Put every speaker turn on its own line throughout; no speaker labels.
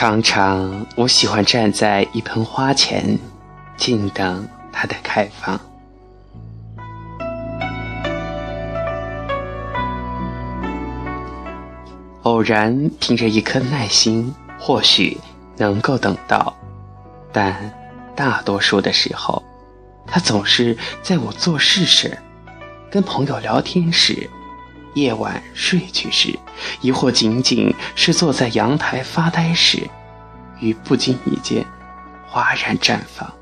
常常，我喜欢站在一盆花前，静等它的开放。偶然凭着一颗耐心，或许能够等到，但大多数的时候，它总是在我做事时、跟朋友聊天时。夜晚睡去时，亦或仅仅是坐在阳台发呆时，于不经意间哗然绽放。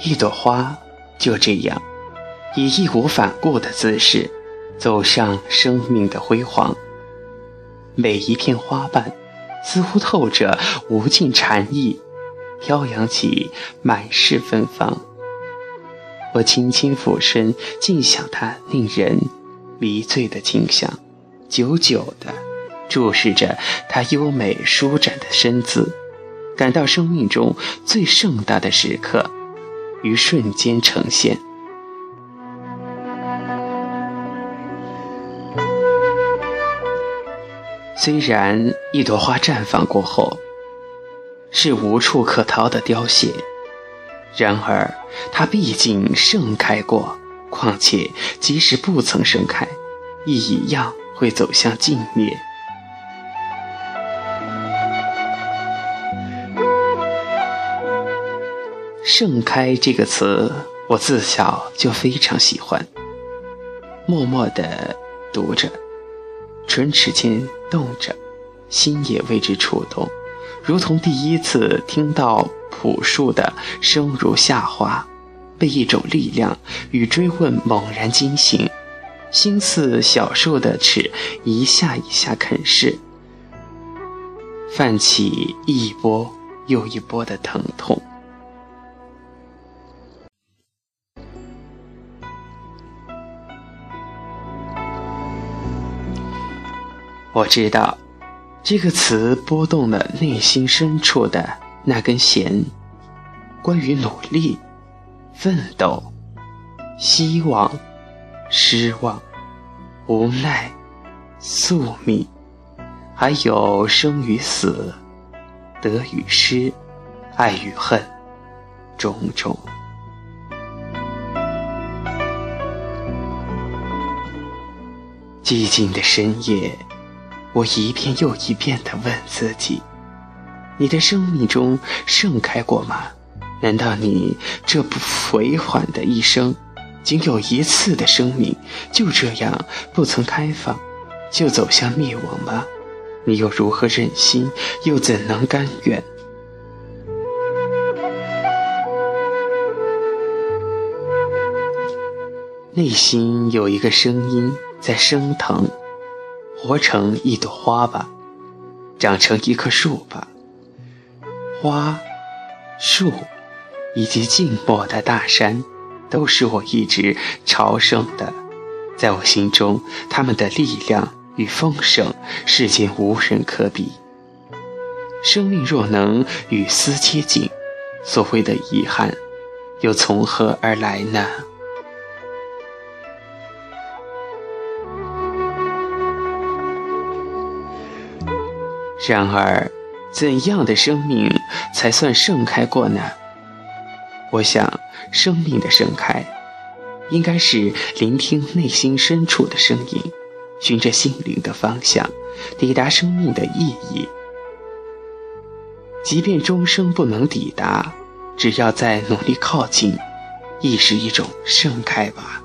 一朵花就这样，以义无反顾的姿势，走上生命的辉煌。每一片花瓣，似乎透着无尽禅意，飘扬起满是芬芳。我轻轻俯身，静享它令人迷醉的景象，久久地注视着它优美舒展的身姿，感到生命中最盛大的时刻于瞬间呈现。虽然一朵花绽放过后是无处可逃的凋谢。然而，它毕竟盛开过，况且即使不曾盛开，亦一样会走向尽灭。盛开这个词，我自小就非常喜欢，默默地读着，唇齿间动着，心也为之触动，如同第一次听到。朴树的生如夏花，被一种力量与追问猛然惊醒，心似小兽的齿一下一下啃噬，泛起一波又一波的疼痛。我知道，这个词拨动了内心深处的。那根弦，关于努力、奋斗、希望、失望、无奈、宿命，还有生与死、得与失、爱与恨，种种。寂静的深夜，我一遍又一遍地问自己。你的生命中盛开过吗？难道你这不回缓的一生，仅有一次的生命，就这样不曾开放，就走向灭亡吗？你又如何忍心，又怎能甘愿？内心有一个声音在升腾，活成一朵花吧，长成一棵树吧。花、树以及静默的大山，都是我一直朝圣的。在我心中，他们的力量与丰盛，世间无人可比。生命若能与斯接近，所谓的遗憾，又从何而来呢？然而。怎样的生命才算盛开过呢？我想，生命的盛开，应该是聆听内心深处的声音，循着心灵的方向，抵达生命的意义。即便终生不能抵达，只要在努力靠近，亦是一种盛开吧。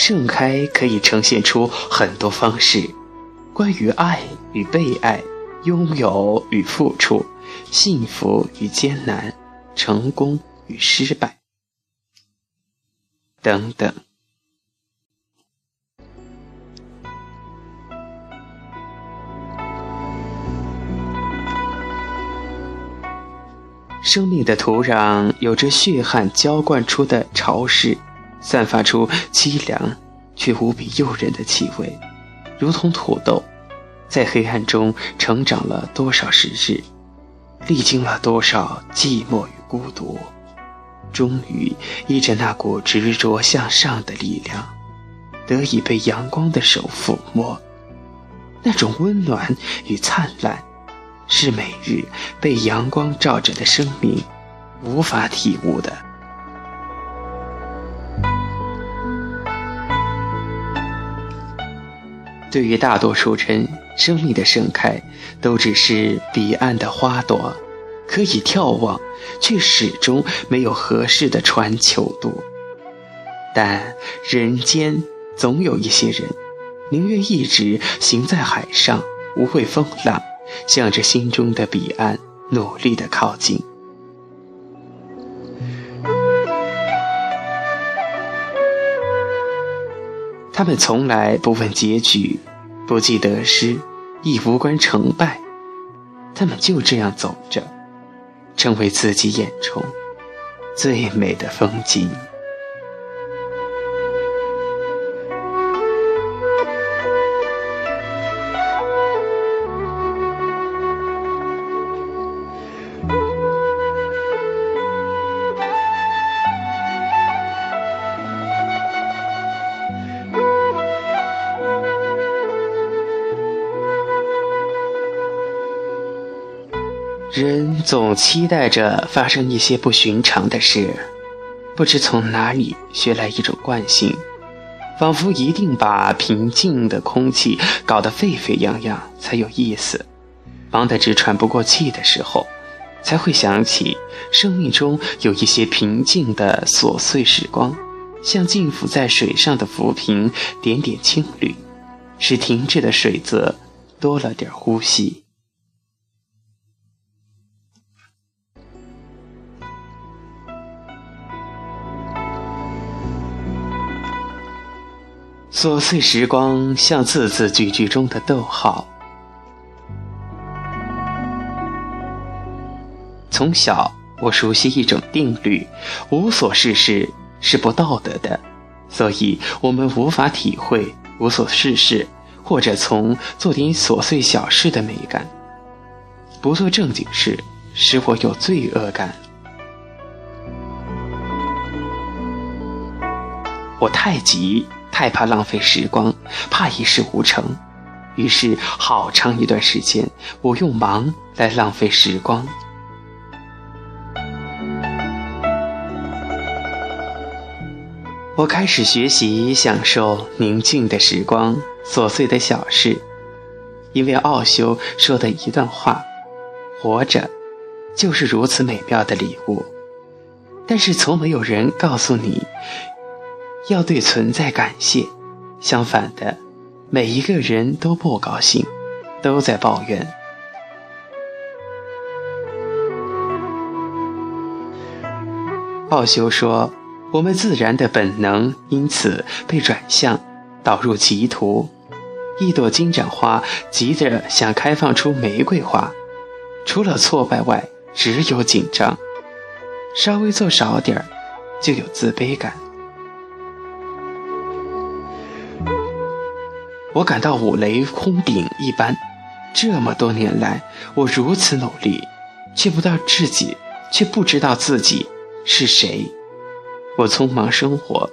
盛开可以呈现出很多方式，关于爱与被爱，拥有与付出，幸福与艰难，成功与失败，等等。生命的土壤有着血汗浇灌出的潮湿。散发出凄凉却无比诱人的气味，如同土豆，在黑暗中成长了多少时日，历经了多少寂寞与孤独，终于依着那股执着向上的力量，得以被阳光的手抚摸。那种温暖与灿烂，是每日被阳光照着的生命无法体悟的。对于大多数人，生命的盛开都只是彼岸的花朵，可以眺望，却始终没有合适的船求渡。但人间总有一些人，宁愿一直行在海上，无畏风浪，向着心中的彼岸努力的靠近。他们从来不问结局，不计得失，亦无关成败。他们就这样走着，成为自己眼中最美的风景。人总期待着发生一些不寻常的事，不知从哪里学来一种惯性，仿佛一定把平静的空气搞得沸沸扬扬才有意思，忙得直喘不过气的时候，才会想起生命中有一些平静的琐碎时光，像浸浮在水上的浮萍，点点青绿，使停滞的水泽多了点呼吸。琐碎时光像字字句句中的逗号。从小，我熟悉一种定律：无所事事是不道德的，所以我们无法体会无所事事或者从做点琐碎小事的美感。不做正经事，使我有罪恶感。我太急。害怕浪费时光，怕一事无成，于是好长一段时间，我用忙来浪费时光。我开始学习享受宁静的时光、琐碎的小事，因为奥修说的一段话：“活着，就是如此美妙的礼物。”但是从没有人告诉你。要对存在感谢，相反的，每一个人都不高兴，都在抱怨。奥修说：“我们自然的本能因此被转向，导入歧途。一朵金盏花急着想开放出玫瑰花，除了挫败外，只有紧张。稍微做少点儿，就有自卑感。”我感到五雷轰顶一般，这么多年来，我如此努力，却不到自己，却不知道自己是谁。我匆忙生活，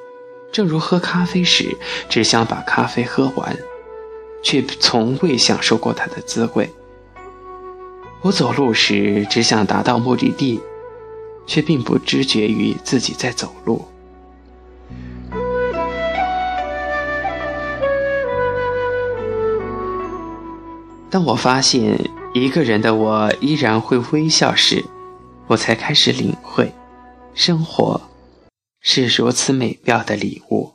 正如喝咖啡时，只想把咖啡喝完，却从未享受过它的滋味。我走路时，只想达到目的地，却并不知觉于自己在走路。当我发现一个人的我依然会微笑时，我才开始领会，生活是如此美妙的礼物。